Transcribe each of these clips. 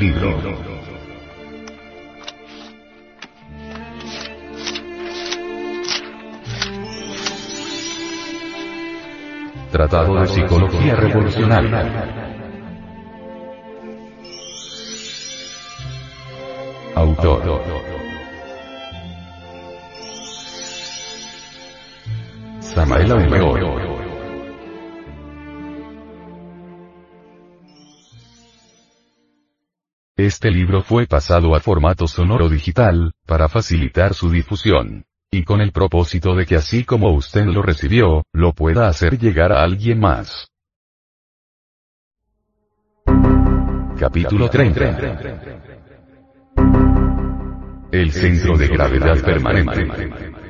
libro. Tratado de Psicología Revolucionaria. Este libro fue pasado a formato sonoro digital, para facilitar su difusión. Y con el propósito de que así como usted lo recibió, lo pueda hacer llegar a alguien más. Capítulo 30. El centro de gravedad permanente.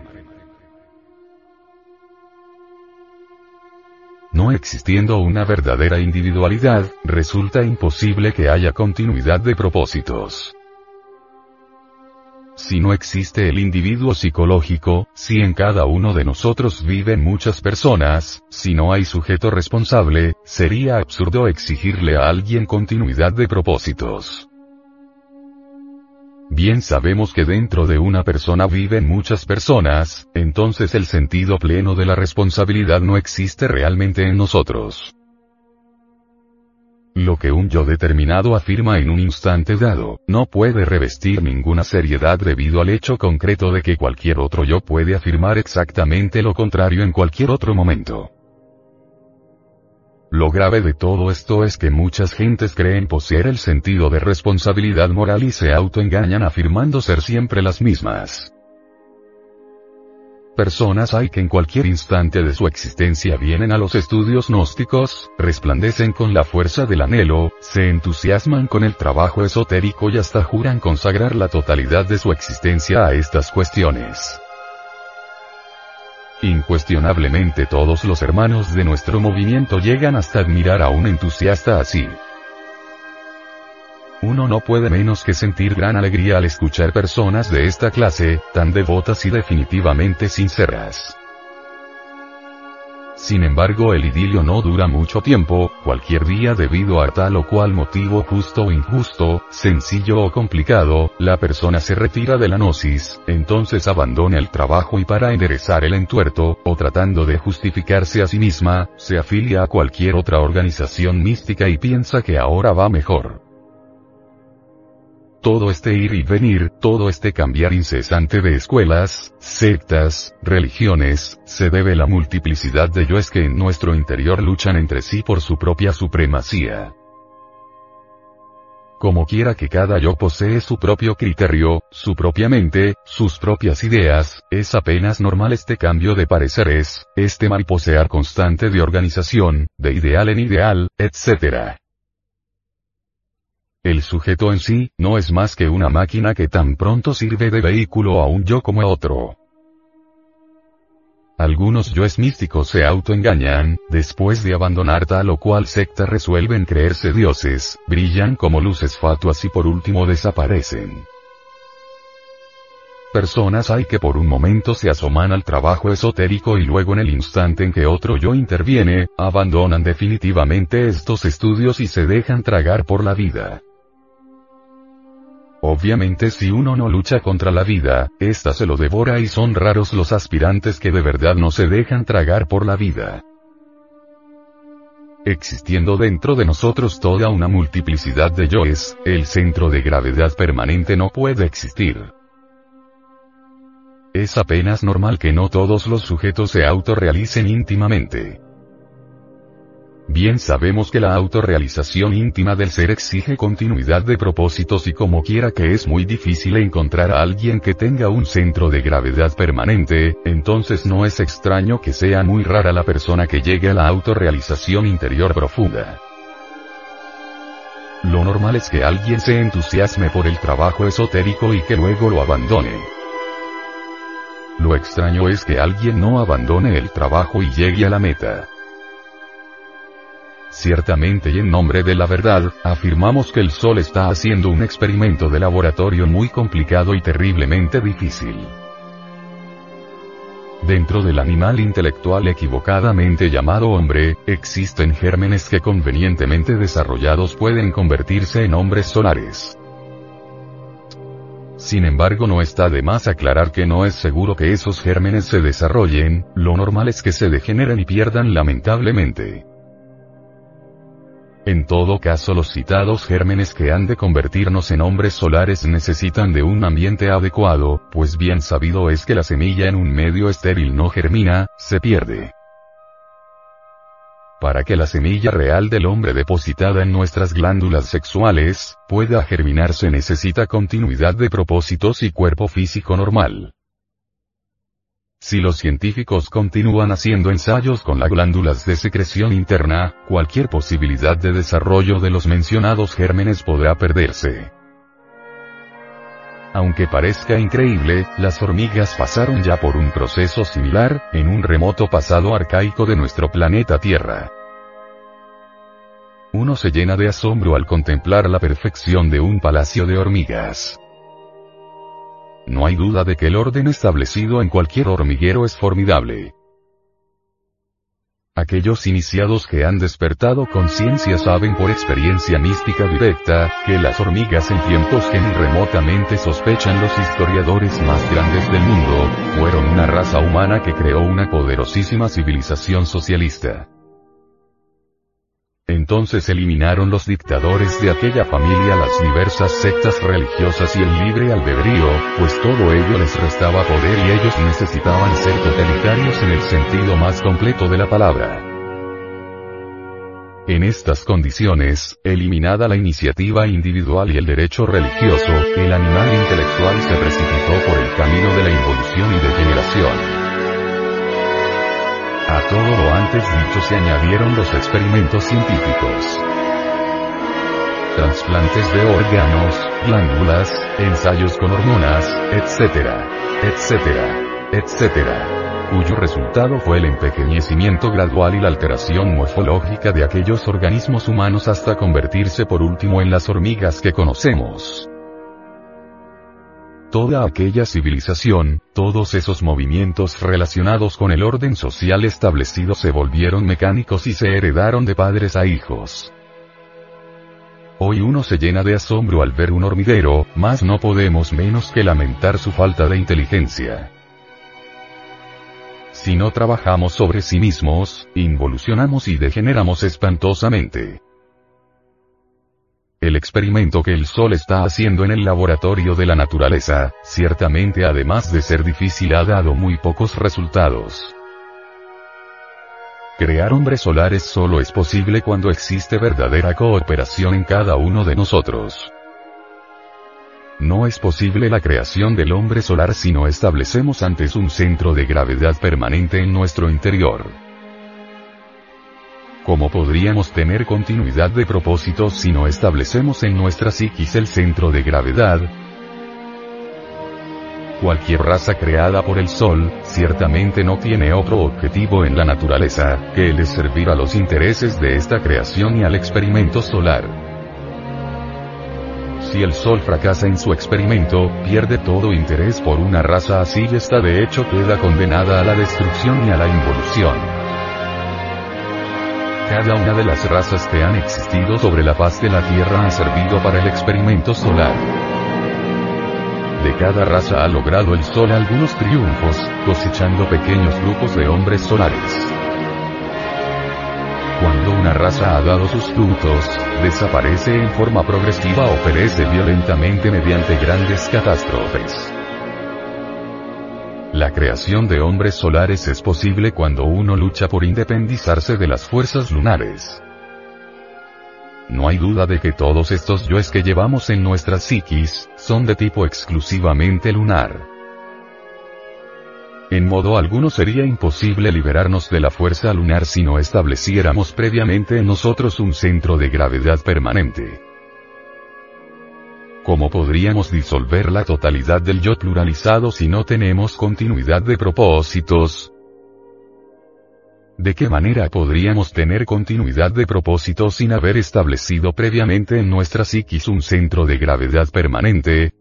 No existiendo una verdadera individualidad, resulta imposible que haya continuidad de propósitos. Si no existe el individuo psicológico, si en cada uno de nosotros viven muchas personas, si no hay sujeto responsable, sería absurdo exigirle a alguien continuidad de propósitos. Bien sabemos que dentro de una persona viven muchas personas, entonces el sentido pleno de la responsabilidad no existe realmente en nosotros. Lo que un yo determinado afirma en un instante dado, no puede revestir ninguna seriedad debido al hecho concreto de que cualquier otro yo puede afirmar exactamente lo contrario en cualquier otro momento. Lo grave de todo esto es que muchas gentes creen poseer el sentido de responsabilidad moral y se autoengañan afirmando ser siempre las mismas. Personas hay que en cualquier instante de su existencia vienen a los estudios gnósticos, resplandecen con la fuerza del anhelo, se entusiasman con el trabajo esotérico y hasta juran consagrar la totalidad de su existencia a estas cuestiones. Incuestionablemente todos los hermanos de nuestro movimiento llegan hasta admirar a un entusiasta así. Uno no puede menos que sentir gran alegría al escuchar personas de esta clase, tan devotas y definitivamente sinceras. Sin embargo el idilio no dura mucho tiempo, cualquier día debido a tal o cual motivo justo o injusto, sencillo o complicado, la persona se retira de la gnosis, entonces abandona el trabajo y para enderezar el entuerto, o tratando de justificarse a sí misma, se afilia a cualquier otra organización mística y piensa que ahora va mejor. Todo este ir y venir, todo este cambiar incesante de escuelas, sectas, religiones, se debe a la multiplicidad de yoes que en nuestro interior luchan entre sí por su propia supremacía. Como quiera que cada yo posee su propio criterio, su propia mente, sus propias ideas, es apenas normal este cambio de pareceres, este mariposear constante de organización, de ideal en ideal, etc. El sujeto en sí, no es más que una máquina que tan pronto sirve de vehículo a un yo como a otro. Algunos yoes místicos se autoengañan, después de abandonar tal o cual secta resuelven creerse dioses, brillan como luces fatuas y por último desaparecen. Personas hay que por un momento se asoman al trabajo esotérico y luego en el instante en que otro yo interviene, abandonan definitivamente estos estudios y se dejan tragar por la vida. Obviamente si uno no lucha contra la vida, ésta se lo devora y son raros los aspirantes que de verdad no se dejan tragar por la vida. Existiendo dentro de nosotros toda una multiplicidad de yoes, el centro de gravedad permanente no puede existir. Es apenas normal que no todos los sujetos se autorrealicen íntimamente. Bien sabemos que la autorrealización íntima del ser exige continuidad de propósitos y como quiera que es muy difícil encontrar a alguien que tenga un centro de gravedad permanente, entonces no es extraño que sea muy rara la persona que llegue a la autorrealización interior profunda. Lo normal es que alguien se entusiasme por el trabajo esotérico y que luego lo abandone. Lo extraño es que alguien no abandone el trabajo y llegue a la meta. Ciertamente y en nombre de la verdad, afirmamos que el Sol está haciendo un experimento de laboratorio muy complicado y terriblemente difícil. Dentro del animal intelectual equivocadamente llamado hombre, existen gérmenes que convenientemente desarrollados pueden convertirse en hombres solares. Sin embargo no está de más aclarar que no es seguro que esos gérmenes se desarrollen, lo normal es que se degeneren y pierdan lamentablemente. En todo caso los citados gérmenes que han de convertirnos en hombres solares necesitan de un ambiente adecuado, pues bien sabido es que la semilla en un medio estéril no germina, se pierde. Para que la semilla real del hombre depositada en nuestras glándulas sexuales, pueda germinar se necesita continuidad de propósitos y cuerpo físico normal. Si los científicos continúan haciendo ensayos con las glándulas de secreción interna, cualquier posibilidad de desarrollo de los mencionados gérmenes podrá perderse. Aunque parezca increíble, las hormigas pasaron ya por un proceso similar, en un remoto pasado arcaico de nuestro planeta Tierra. Uno se llena de asombro al contemplar la perfección de un palacio de hormigas. No hay duda de que el orden establecido en cualquier hormiguero es formidable. Aquellos iniciados que han despertado conciencia saben por experiencia mística directa, que las hormigas en tiempos que ni remotamente sospechan los historiadores más grandes del mundo, fueron una raza humana que creó una poderosísima civilización socialista. Entonces eliminaron los dictadores de aquella familia las diversas sectas religiosas y el libre albedrío, pues todo ello les restaba poder y ellos necesitaban ser totalitarios en el sentido más completo de la palabra. En estas condiciones, eliminada la iniciativa individual y el derecho religioso, el animal intelectual se precipitó por el camino de la involución y degeneración. A todo lo antes dicho se añadieron los experimentos científicos. Transplantes de órganos, glándulas, ensayos con hormonas, etcétera, etcétera, etcétera, cuyo resultado fue el empequeñecimiento gradual y la alteración morfológica de aquellos organismos humanos hasta convertirse por último en las hormigas que conocemos. Toda aquella civilización, todos esos movimientos relacionados con el orden social establecido se volvieron mecánicos y se heredaron de padres a hijos. Hoy uno se llena de asombro al ver un hormiguero, mas no podemos menos que lamentar su falta de inteligencia. Si no trabajamos sobre sí mismos, involucionamos y degeneramos espantosamente. El experimento que el Sol está haciendo en el laboratorio de la naturaleza, ciertamente además de ser difícil ha dado muy pocos resultados. Crear hombres solares solo es posible cuando existe verdadera cooperación en cada uno de nosotros. No es posible la creación del hombre solar si no establecemos antes un centro de gravedad permanente en nuestro interior. ¿Cómo podríamos tener continuidad de propósitos si no establecemos en nuestra psiquis el centro de gravedad? Cualquier raza creada por el Sol, ciertamente no tiene otro objetivo en la naturaleza, que el servir a los intereses de esta creación y al experimento solar. Si el Sol fracasa en su experimento, pierde todo interés por una raza así y esta de hecho queda condenada a la destrucción y a la involución. Cada una de las razas que han existido sobre la faz de la Tierra ha servido para el experimento solar. De cada raza ha logrado el Sol algunos triunfos, cosechando pequeños grupos de hombres solares. Cuando una raza ha dado sus frutos, desaparece en forma progresiva o perece violentamente mediante grandes catástrofes. La creación de hombres solares es posible cuando uno lucha por independizarse de las fuerzas lunares. No hay duda de que todos estos yoes que llevamos en nuestra psiquis, son de tipo exclusivamente lunar. En modo alguno sería imposible liberarnos de la fuerza lunar si no estableciéramos previamente en nosotros un centro de gravedad permanente. ¿Cómo podríamos disolver la totalidad del yo pluralizado si no tenemos continuidad de propósitos? ¿De qué manera podríamos tener continuidad de propósitos sin haber establecido previamente en nuestra psiquis un centro de gravedad permanente?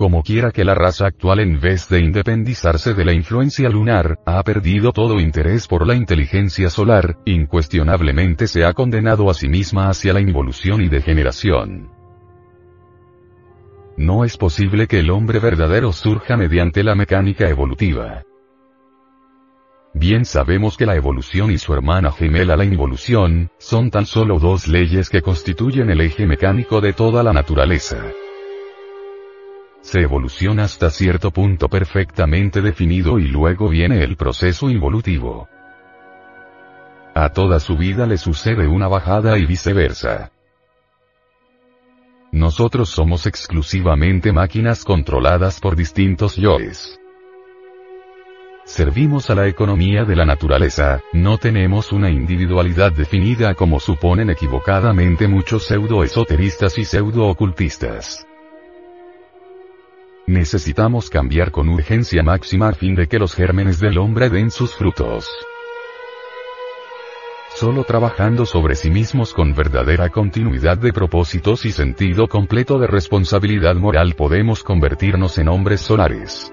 Como quiera que la raza actual en vez de independizarse de la influencia lunar, ha perdido todo interés por la inteligencia solar, incuestionablemente se ha condenado a sí misma hacia la involución y degeneración. No es posible que el hombre verdadero surja mediante la mecánica evolutiva. Bien sabemos que la evolución y su hermana gemela la involución, son tan solo dos leyes que constituyen el eje mecánico de toda la naturaleza se evoluciona hasta cierto punto perfectamente definido y luego viene el proceso involutivo. A toda su vida le sucede una bajada y viceversa. Nosotros somos exclusivamente máquinas controladas por distintos yoes. Servimos a la economía de la naturaleza, no tenemos una individualidad definida como suponen equivocadamente muchos pseudo-esoteristas y pseudo-ocultistas. Necesitamos cambiar con urgencia máxima a fin de que los gérmenes del hombre den sus frutos. Solo trabajando sobre sí mismos con verdadera continuidad de propósitos y sentido completo de responsabilidad moral podemos convertirnos en hombres solares.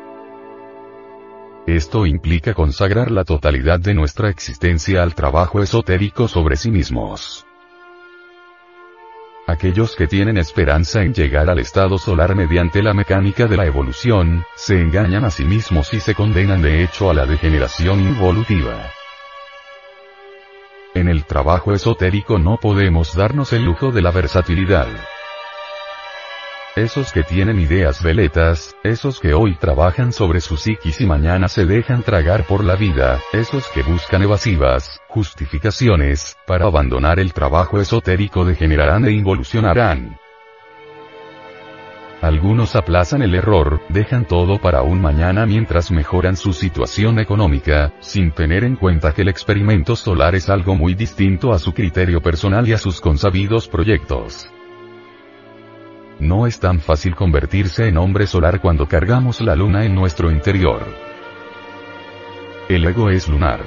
Esto implica consagrar la totalidad de nuestra existencia al trabajo esotérico sobre sí mismos. Aquellos que tienen esperanza en llegar al estado solar mediante la mecánica de la evolución, se engañan a sí mismos y se condenan de hecho a la degeneración involutiva. En el trabajo esotérico no podemos darnos el lujo de la versatilidad. Esos que tienen ideas veletas, esos que hoy trabajan sobre su psiquis y mañana se dejan tragar por la vida, esos que buscan evasivas, justificaciones, para abandonar el trabajo esotérico degenerarán e involucionarán. Algunos aplazan el error, dejan todo para un mañana mientras mejoran su situación económica, sin tener en cuenta que el experimento solar es algo muy distinto a su criterio personal y a sus consabidos proyectos. No es tan fácil convertirse en hombre solar cuando cargamos la luna en nuestro interior. El ego es lunar.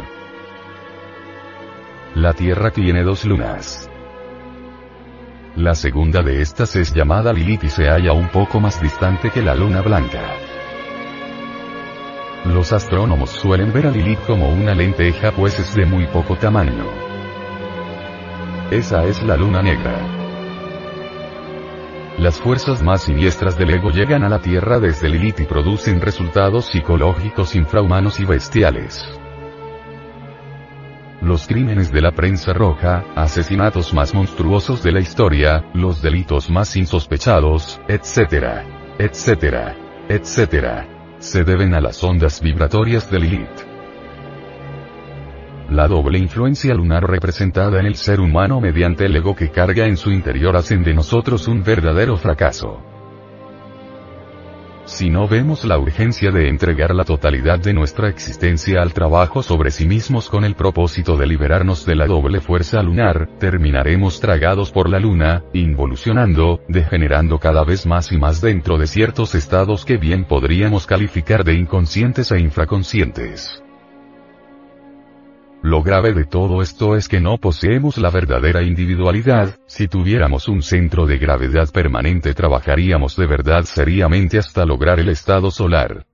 La Tierra tiene dos lunas. La segunda de estas es llamada Lilith y se halla un poco más distante que la luna blanca. Los astrónomos suelen ver a Lilith como una lenteja pues es de muy poco tamaño. Esa es la luna negra. Las fuerzas más siniestras del ego llegan a la Tierra desde Lilith y producen resultados psicológicos infrahumanos y bestiales. Los crímenes de la prensa roja, asesinatos más monstruosos de la historia, los delitos más insospechados, etc., etc., etc., se deben a las ondas vibratorias de Lilith. La doble influencia lunar representada en el ser humano mediante el ego que carga en su interior hacen de nosotros un verdadero fracaso. Si no vemos la urgencia de entregar la totalidad de nuestra existencia al trabajo sobre sí mismos con el propósito de liberarnos de la doble fuerza lunar, terminaremos tragados por la luna, involucionando, degenerando cada vez más y más dentro de ciertos estados que bien podríamos calificar de inconscientes e infraconscientes. Lo grave de todo esto es que no poseemos la verdadera individualidad, si tuviéramos un centro de gravedad permanente trabajaríamos de verdad seriamente hasta lograr el estado solar.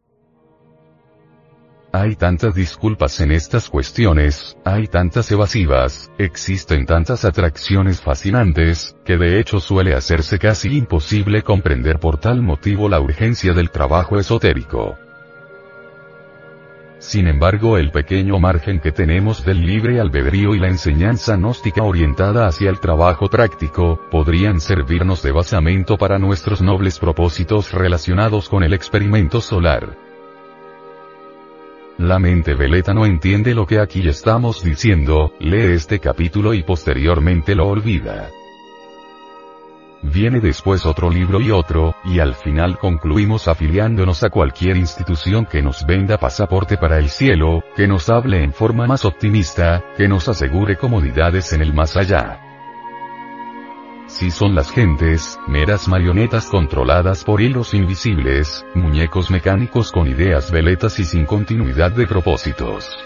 Hay tantas disculpas en estas cuestiones, hay tantas evasivas, existen tantas atracciones fascinantes, que de hecho suele hacerse casi imposible comprender por tal motivo la urgencia del trabajo esotérico. Sin embargo el pequeño margen que tenemos del libre albedrío y la enseñanza gnóstica orientada hacia el trabajo práctico, podrían servirnos de basamento para nuestros nobles propósitos relacionados con el experimento solar. La mente veleta no entiende lo que aquí estamos diciendo, lee este capítulo y posteriormente lo olvida. Viene después otro libro y otro, y al final concluimos afiliándonos a cualquier institución que nos venda pasaporte para el cielo, que nos hable en forma más optimista, que nos asegure comodidades en el más allá. Si son las gentes, meras marionetas controladas por hilos invisibles, muñecos mecánicos con ideas veletas y sin continuidad de propósitos.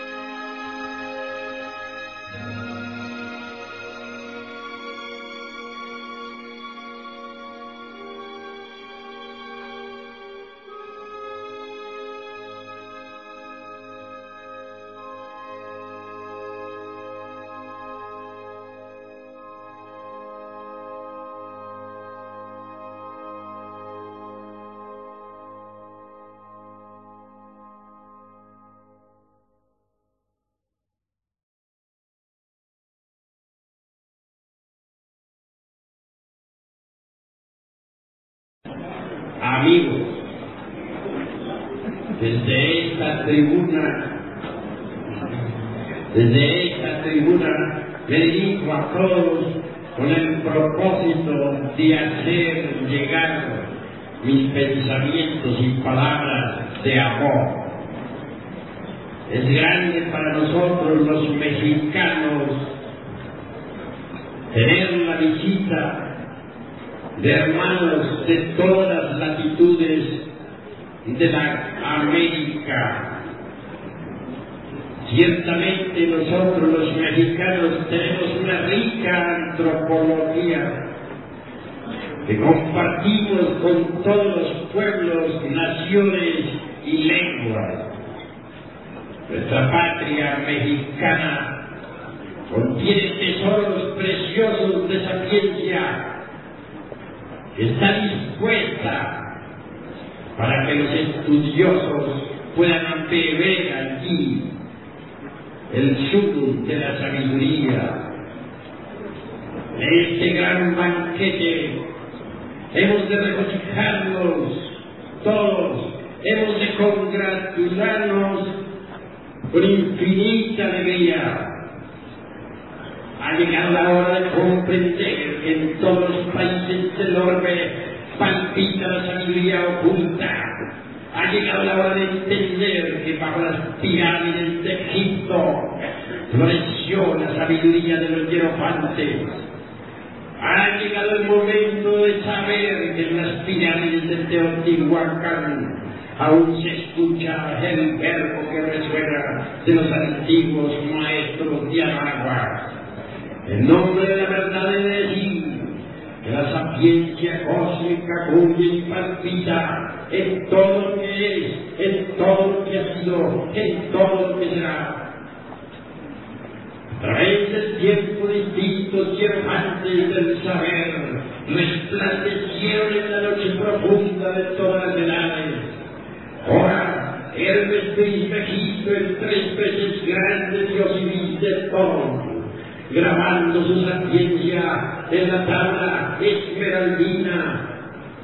De hermanos de todas las latitudes de la América. Ciertamente nosotros los mexicanos tenemos una rica antropología que compartimos con todos los pueblos, naciones y lenguas. Nuestra patria mexicana contiene tesoros preciosos de sapiencia está dispuesta para que los estudiosos puedan beber allí el sumo de la sabiduría. En este gran banquete hemos de regocijarnos todos, hemos de congratularnos con infinita alegría ha llegado la hora de comprender que en todos los países del orbe palpita la sabiduría oculta. Ha llegado la hora de entender que bajo las pirámides de Egipto floreció la sabiduría de los hierofantes. Ha llegado el momento de saber que en las pirámides de Teotihuacán aún se escucha el verbo que resuena de los antiguos maestros de Aragua. En nombre de la verdad de decir que la sapiencia cósmica cuya y palpita en todo lo que es, en todo lo que ha sido, en todo lo que será. A través del tiempo distintos diamantes del saber resplandecieron en la noche profunda de todas las edades. Ahora, Hermes Trismegisto, el tres veces grande Dios y de todo grabando su sapiencia en la tabla esmeraldina.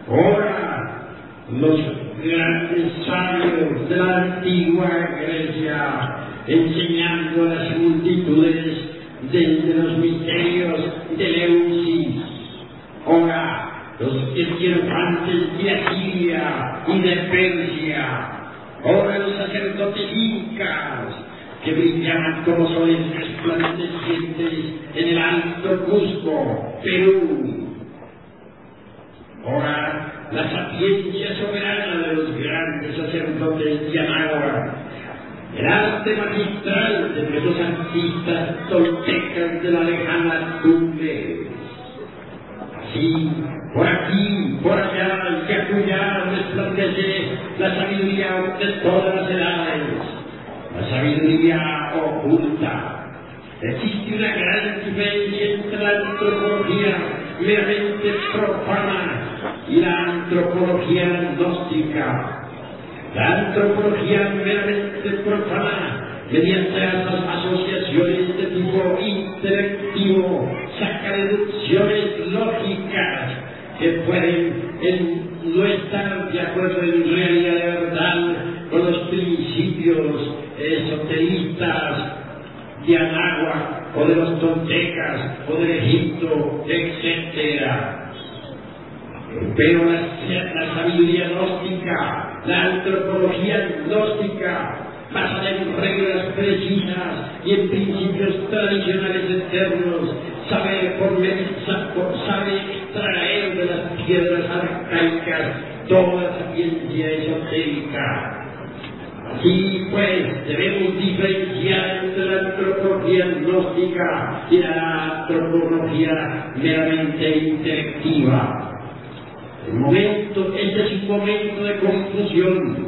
Ahora, los grandes sabios de la antigua Grecia, enseñando a las multitudes desde los misterios de Leucis. Ahora, los esquirofantes de Asiria y de Persia. Ahora los sacerdotes incas, que brillaban como soles resplandecientes en el alto Cusco, Perú. Ahora, la sapiencia soberana de los grandes sacerdotes de Anáhuac, el arte magistral de nuestros artistas toltecas de la lejana Tumbes. Así, por aquí, por allá y acullá resplandece la sabiduría de todas las edades la sabiduría oculta. Existe una gran diferencia entre la antropología meramente profana y la antropología gnóstica. La antropología meramente profana, mediante las asociaciones de tipo intelectivo, saca deducciones lógicas que pueden no estar de acuerdo en realidad con los principios esoteristas de Anáhuac o de los toltecas o del Egipto, etc. Pero la, sabiduría gnóstica, la antropología gnóstica, basada en reglas precisas y en principios tradicionales eternos, sabe, por, sabe extraer de las piedras arcaicas toda la ciencia esotérica Así pues, debemos diferenciar entre la antropología gnóstica y la antropología meramente intelectiva. El momento, este es un momento de confusión.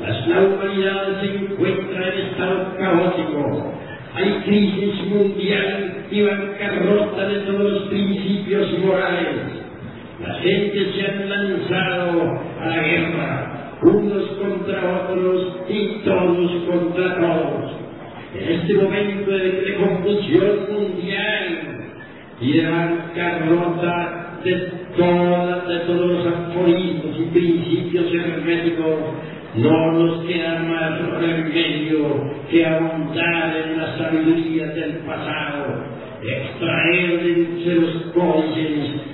La humanidad se encuentra en estado caótico. Hay crisis mundial y bancarrota de todos los principios morales. La gente se ha lanzado a la guerra unos contra otros y todos contra todos. En este momento de, confusión mundial y de bancarrota de, todas, de todos los aforismos y principios herméticos, no nos queda más remedio que ahondar en la sabiduría del pasado, extraer de los códices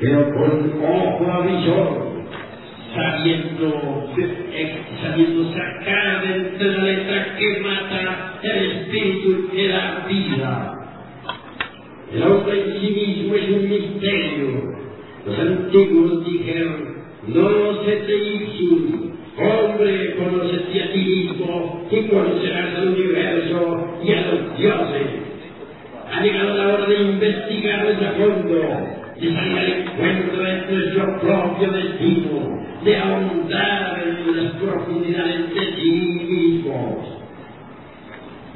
pero con ojo avisor, sabiendo, sabiendo sacar de entre la letra que mata el espíritu que da vida. El hombre en sí mismo es un misterio. Los antiguos dijeron, no se te hombre, conócete a ti mismo y conocerás al universo y a los dioses. Ha llegado la hora de investigar a fondo de salir al encuentro nuestro propio destino, de ahondar en las profundidades de sí mismos.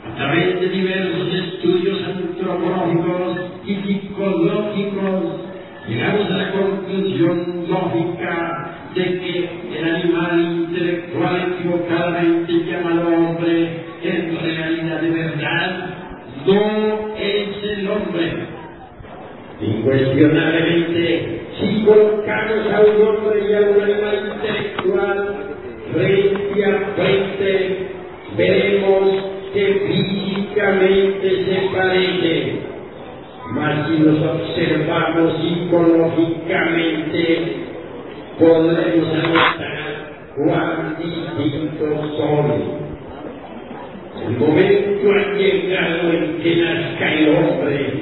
A través de diversos estudios antropológicos y psicológicos, llegamos a la conclusión lógica de que el animal intelectual equivocadamente llamado hombre, en realidad de verdad, Incuestionablemente, si colocamos a un hombre y a un animal intelectual frente a frente, veremos que físicamente se parecen. Mas si los observamos psicológicamente, podremos anotar cuán distintos son. El momento ha llegado en que nazca el hombre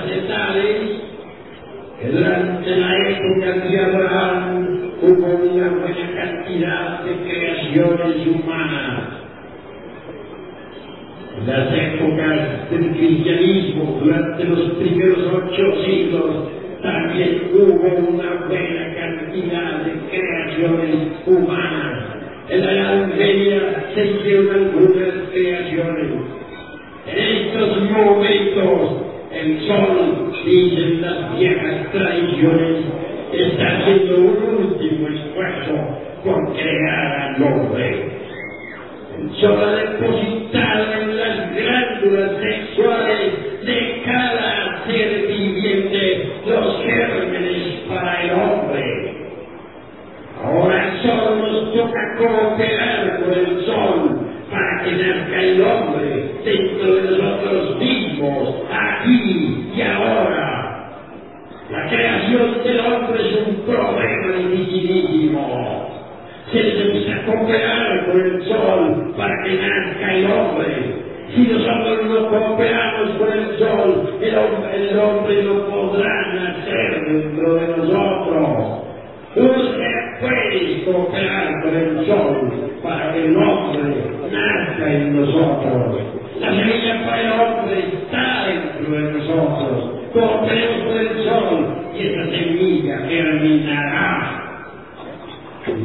durante la época de Abraham hubo una buena cantidad de creaciones humanas. En las épocas del cristianismo, durante los primeros ocho siglos, también hubo una buena cantidad de creaciones humanas. En la Edad Media se hicieron algunas creaciones en estos momentos, el sol, dicen las viejas tradiciones, está haciendo un último esfuerzo por crear al hombre. El sol ha depositado en las glándulas sexuales de cada ser viviente los gérmenes para el hombre. Ahora solo nos toca cooperar con el sol para que nazca el hombre dentro de nosotros mismos, aquí y ahora. La creación del hombre es un problema dificilísimo. Se necesita cooperar con el sol para que nazca el hombre. Si nosotros no cooperamos con el sol, el hombre, el hombre no podrá nacer dentro de nosotros. Usted puede cooperar con el sol para que el hombre nazca en nosotros. La semilla para el hombre está dentro de nosotros. Cooperemos con el sol y esa semilla germinará.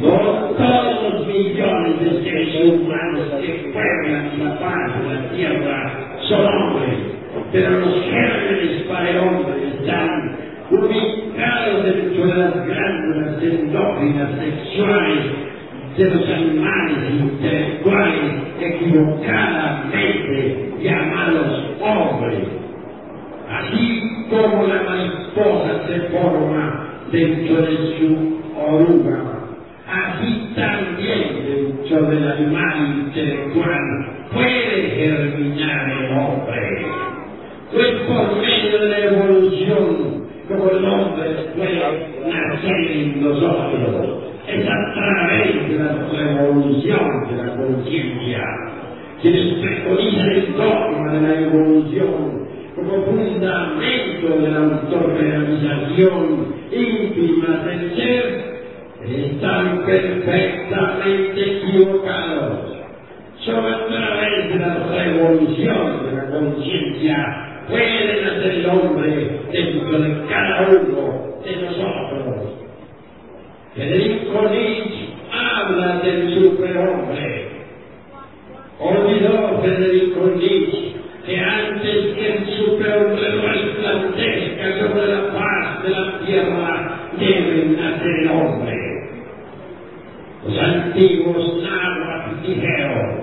No todos los millones de seres humanos que pueblan la paz de la tierra son hombres, pero los gérmenes para el hombre están ubicados dentro de las glándulas endócrinas sexuales de los animales intelectuales equivocadamente llamados hombres. Así como la mariposa se forma dentro de su oruga, así también dentro del animal intelectual puede germinar el hombre. Pues por medio de la evolución, como el hombre puede nacer en nosotros, es a través de la revolución de la conciencia, quienes preconizan el dogma de la evolución como fundamento de la autorrealización íntima del ser, están perfectamente equivocados. Solo a través de la revolución de la conciencia puede nacer el hombre dentro de cada uno de nosotros. Federico Nietzsche habla del superhombre. Olvidó Federico Nietzsche que antes que el superhombre resplandezca sobre la paz de la tierra, debe nacer el hombre. Dijeron,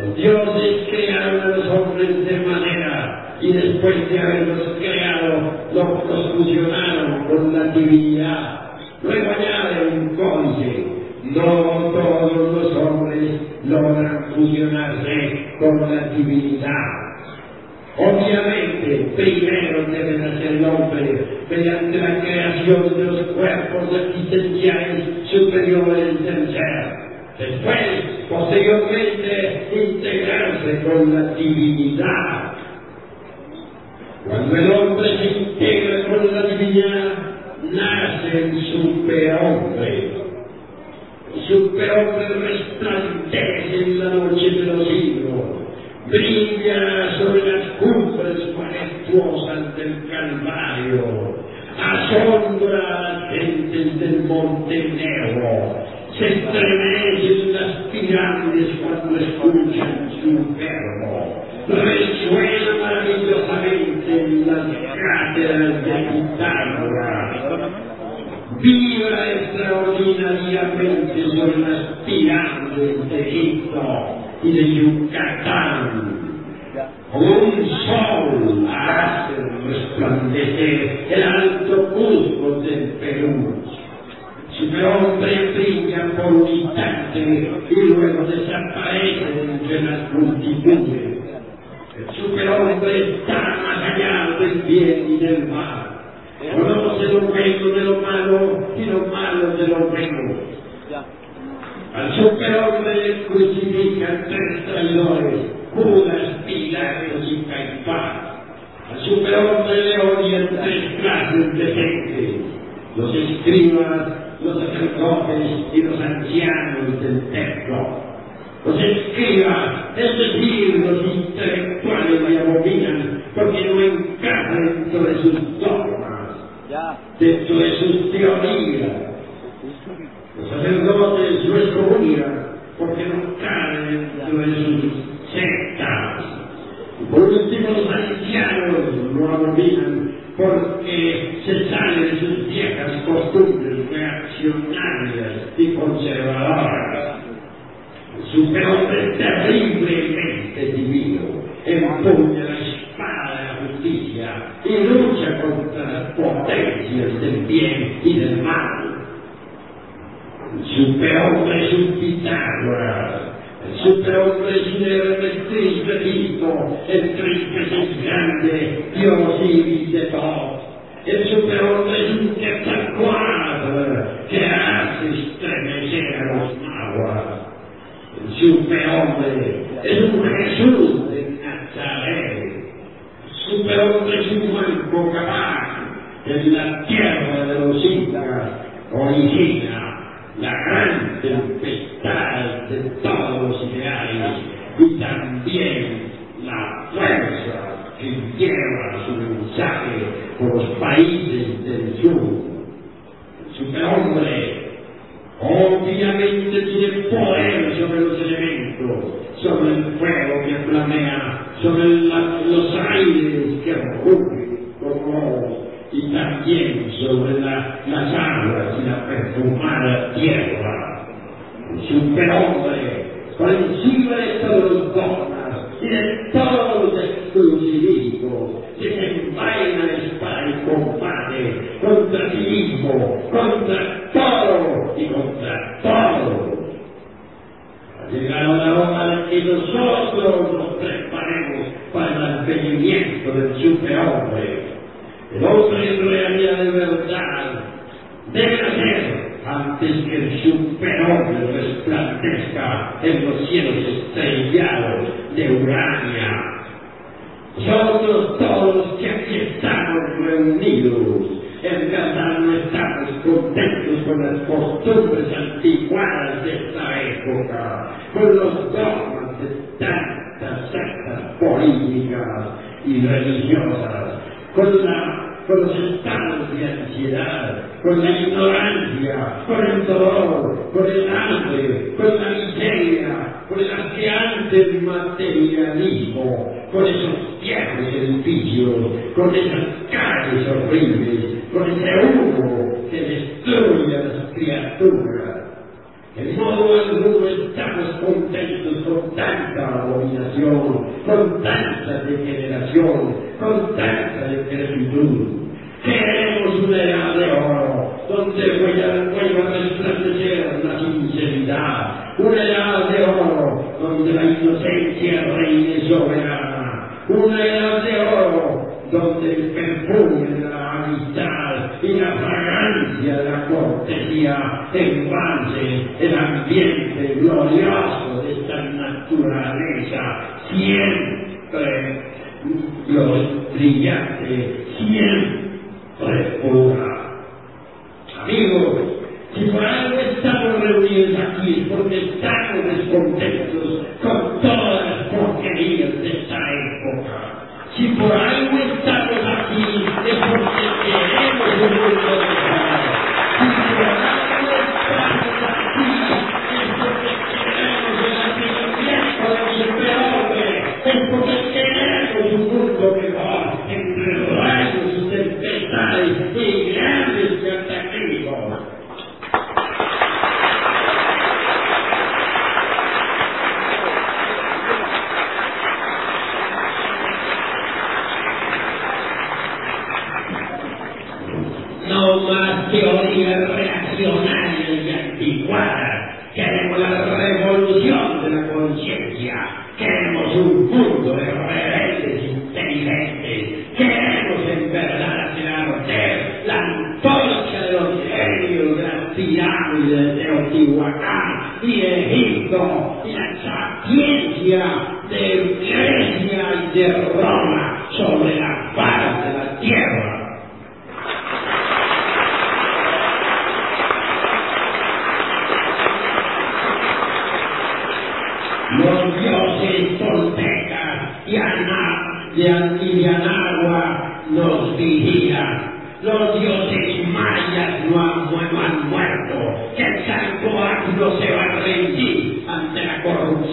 los dioses crearon a los hombres de manera y después de haberlos creado, los fusionaron con la divinidad. Luego añade un códice, no todos los hombres logran fusionarse con la divinidad. Obviamente, primero debe nacer el hombre mediante la creación de los cuerpos existenciales superiores del ser. Después, posteriormente, integrarse con la divinidad. Cuando el hombre se integra con la divinidad, nace el superhombre. El superhombre resplandece en la noche de los siglos, brilla sobre las cumbres majestuosas del Calvario, asombra gentes del Monte Negro, se estremecen las pirámides cuando escuchan su verbo, resuena maravillosamente en las cátedras de Pitágoras, vibra extraordinariamente sobre las pirámides de Egipto y de Yucatán. Un sol hace resplandecer el alto Cusco del Perú. Superhombre brilla por un instante y luego desaparece entre las multitudes. El superhombre está más allá del bien y del mal. Conoce lo bueno de lo malo y lo malo de lo bueno. Al superhombre escribas, los sacerdotes y los reaccionarias y conservadoras. El superhombre terriblemente divino empuña la espada de la justicia y lucha contra las potencias del bien y del mal. El superhombre es un Pitágoras. El superhombre es un Hermes Trismegisto, el Trismegisto grande, Dios iris de todos. El superhombre es un Quetzalcoatl que hace estremecer a los nahuas. El superhombre es un Jesús de Nazaret. Superhombre es un Juan capaz en la tierra de los incas origina la gran tempestad de todos los ideales y también la fuerza que lleva su mensaje por los países del sur. El superhombre obviamente tiene poder sobre los elementos, sobre el fuego que flamea, sobre los aires que rugen como y también sobre la, las aguas y la perfumada tierra. el superhombre, por encima de todos los dogmas y de todos los exclusivismos que se envainan para el contra sí mismo, contra todo y contra todo. Ha llegado la hora que nosotros nos preparemos para el advenimiento del superhombre. El hombre realidad de verdad debe nacer antes que el superhombre resplandezca en los cielos estrellados de Urania. Nosotros todos que aquí estamos reunidos, en verdad no estamos contentos con las costumbres anticuadas de esta época, con los dogmas de tantas sectas políticas y religiosas, con los estados de ansiedad, con la ignorancia, con el dolor, con el hambre, con la miseria, con el ansiante materialismo, con esos viejos edificios, con esas calles horribles, humo que destruye a las criaturas. De modo alguno estamos contentos con tanta abominación, con tanta degeneración, con tanta decrepitud. Queremos una edad de oro, donde vuelva a resplandecer la sinceridad, una edad de oro, donde la inocencia reine soberana, una edad de oro, donde el perfume de la y la fragancia de la cortesía embalse el ambiente glorioso de esta naturaleza, siempre brillante, siempre pura. Amigos, si por algo estamos reunidos aquí es porque estamos descontentos con todas las porquerías de esta época. Si por algo queremos un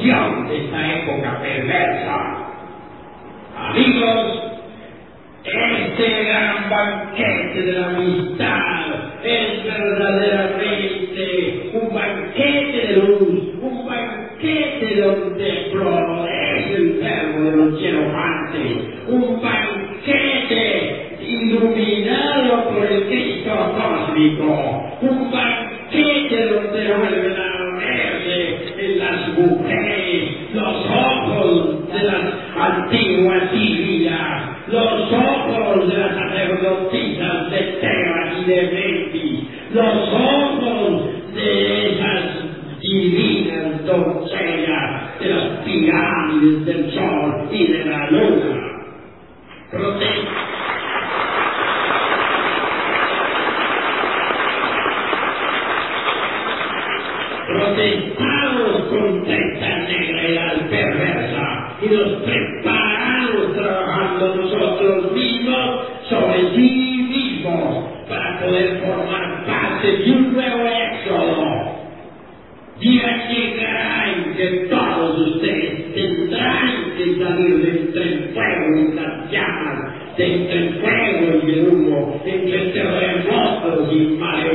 de esta época perversa. Amigos, este gran banquete de la amistad es verdaderamente un banquete de luz, un banquete donde florece el verbo de los hierofantes, un banquete iluminado por el Cristo cósmico, un banquete donde vuelven a verse en las mujeres los ojos de las antiguas Libias, los ojos de las sacerdotisas de Tebas y de Memphis, los ojos de esas divinas doncellas de las pirámides del sol y de la luna. Prote- protestamos contra esta negra perversa y nos preparamos trabajando nosotros mismos sobre sí mismos para poder formar parte de un nuevo éxodo. Día llegará en que todos ustedes tendrán que salir de entre el fuego y las llamas, de entre el fuego y el humo, entre terremotos y maremotos,